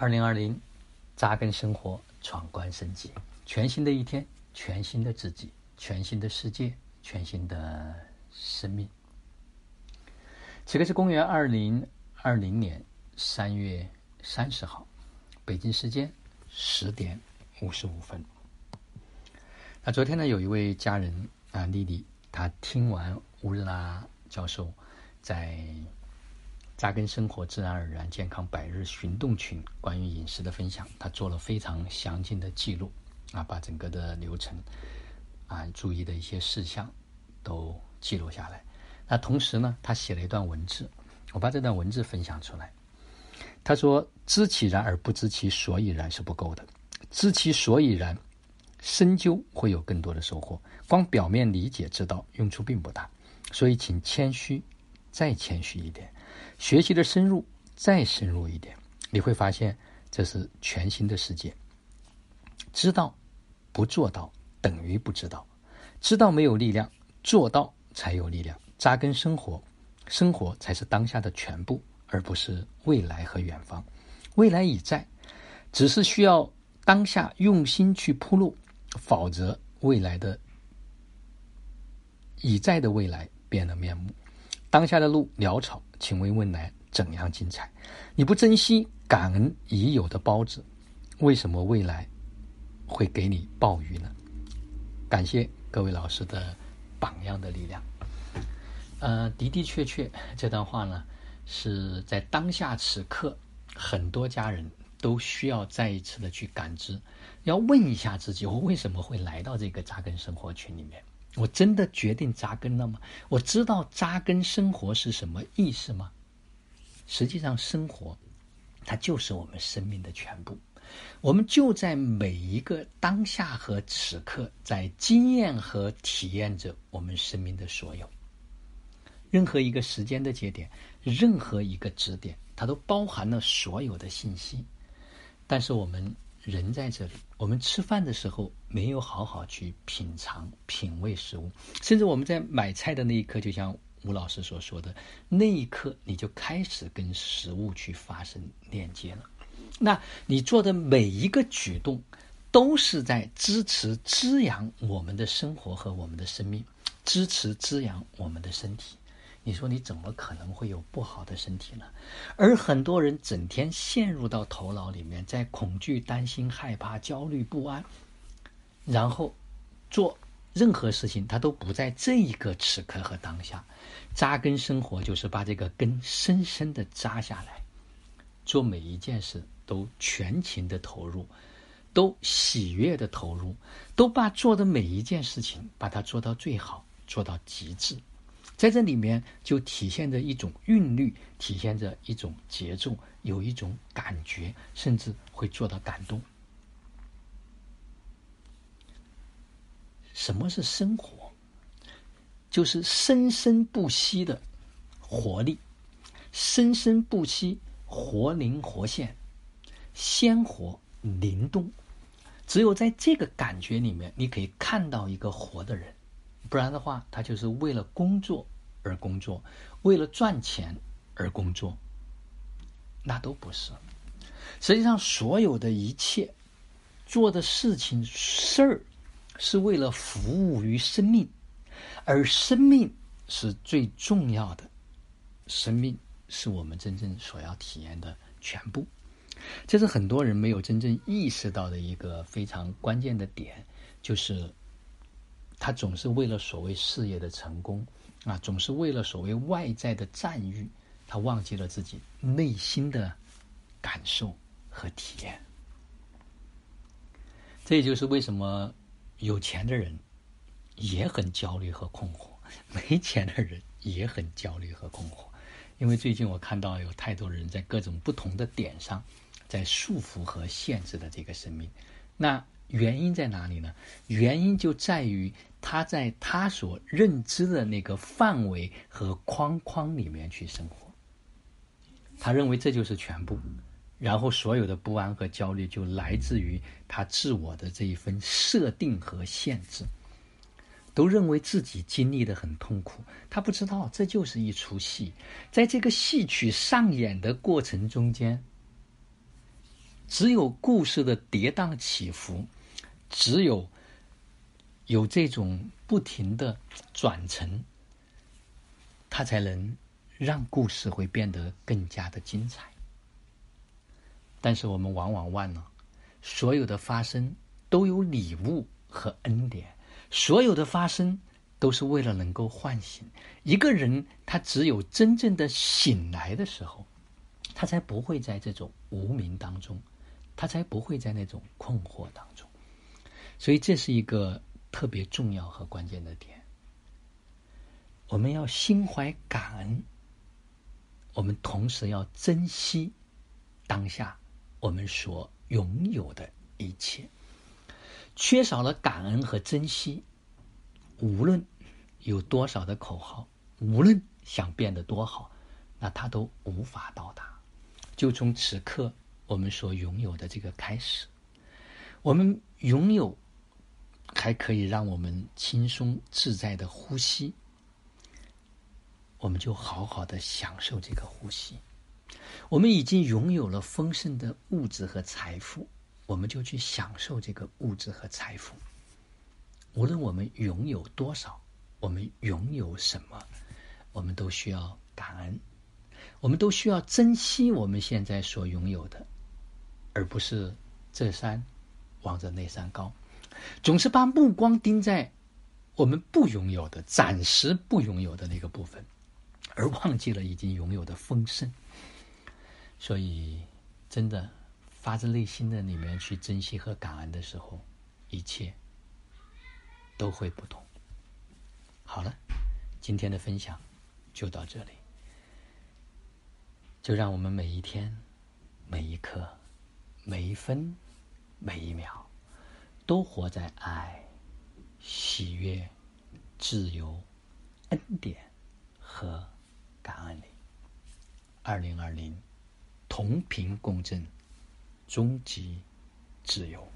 二零二零，扎根生活，闯关升级，全新的一天，全新的自己，全新的世界，全新的生命。此刻是公元二零二零年三月三十号，北京时间十点五十五分。那昨天呢，有一位家人啊，丽丽，她听完乌日拉教授在。扎根生活，自然而然健康百日行动群关于饮食的分享，他做了非常详尽的记录，啊，把整个的流程，啊，注意的一些事项都记录下来。那同时呢，他写了一段文字，我把这段文字分享出来。他说：“知其然而不知其所以然是不够的，知其所以然，深究会有更多的收获。光表面理解知道用处并不大，所以请谦虚，再谦虚一点。”学习的深入，再深入一点，你会发现这是全新的世界。知道不做到等于不知道，知道没有力量，做到才有力量。扎根生活，生活才是当下的全部，而不是未来和远方。未来已在，只是需要当下用心去铺路，否则未来的已在的未来变了面目。当下的路潦草，请问未来怎样精彩？你不珍惜感恩已有的包子，为什么未来会给你鲍鱼呢？感谢各位老师的榜样的力量。呃，的的确确，这段话呢是在当下此刻，很多家人都需要再一次的去感知，要问一下自己：我为什么会来到这个扎根生活群里面？我真的决定扎根了吗？我知道扎根生活是什么意思吗？实际上，生活它就是我们生命的全部。我们就在每一个当下和此刻，在经验和体验着我们生命的所有。任何一个时间的节点，任何一个指点，它都包含了所有的信息。但是我们。人在这里，我们吃饭的时候没有好好去品尝、品味食物，甚至我们在买菜的那一刻，就像吴老师所说的，那一刻你就开始跟食物去发生链接了。那你做的每一个举动，都是在支持、滋养我们的生活和我们的生命，支持、滋养我们的身体。你说你怎么可能会有不好的身体呢？而很多人整天陷入到头脑里面，在恐惧、担心、害怕、焦虑、不安，然后做任何事情，他都不在这一个此刻和当下扎根生活，就是把这个根深深的扎下来，做每一件事都全情的投入，都喜悦的投入，都把做的每一件事情把它做到最好，做到极致。在这里面就体现着一种韵律，体现着一种节奏，有一种感觉，甚至会做到感动。什么是生活？就是生生不息的活力，生生不息，活灵活现，鲜活灵动。只有在这个感觉里面，你可以看到一个活的人。不然的话，他就是为了工作而工作，为了赚钱而工作，那都不是。实际上，所有的一切做的事情事儿，是为了服务于生命，而生命是最重要的，生命是我们真正所要体验的全部。这是很多人没有真正意识到的一个非常关键的点，就是。他总是为了所谓事业的成功，啊，总是为了所谓外在的赞誉，他忘记了自己内心的感受和体验。这也就是为什么有钱的人也很焦虑和困惑，没钱的人也很焦虑和困惑。因为最近我看到有太多人在各种不同的点上，在束缚和限制的这个生命。那原因在哪里呢？原因就在于。他在他所认知的那个范围和框框里面去生活，他认为这就是全部，然后所有的不安和焦虑就来自于他自我的这一份设定和限制，都认为自己经历的很痛苦，他不知道这就是一出戏，在这个戏曲上演的过程中间，只有故事的跌宕起伏，只有有这种不停的转层，它才能让故事会变得更加的精彩。但是我们往往忘了，所有的发生都有礼物和恩典，所有的发生都是为了能够唤醒一个人。他只有真正的醒来的时候，他才不会在这种无名当中，他才不会在那种困惑当中。所以这是一个特别重要和关键的点。我们要心怀感恩，我们同时要珍惜当下。我们所拥有的一切，缺少了感恩和珍惜，无论有多少的口号，无论想变得多好，那他都无法到达。就从此刻我们所拥有的这个开始，我们拥有还可以让我们轻松自在的呼吸，我们就好好的享受这个呼吸。我们已经拥有了丰盛的物质和财富，我们就去享受这个物质和财富。无论我们拥有多少，我们拥有什么，我们都需要感恩，我们都需要珍惜我们现在所拥有的，而不是这山望着那山高，总是把目光盯在我们不拥有的、暂时不拥有的那个部分，而忘记了已经拥有的丰盛。所以，真的发自内心的里面去珍惜和感恩的时候，一切都会不同。好了，今天的分享就到这里。就让我们每一天、每一刻、每一分、每一秒，都活在爱、喜悦、自由、恩典和感恩里。二零二零。同频共振，终极自由。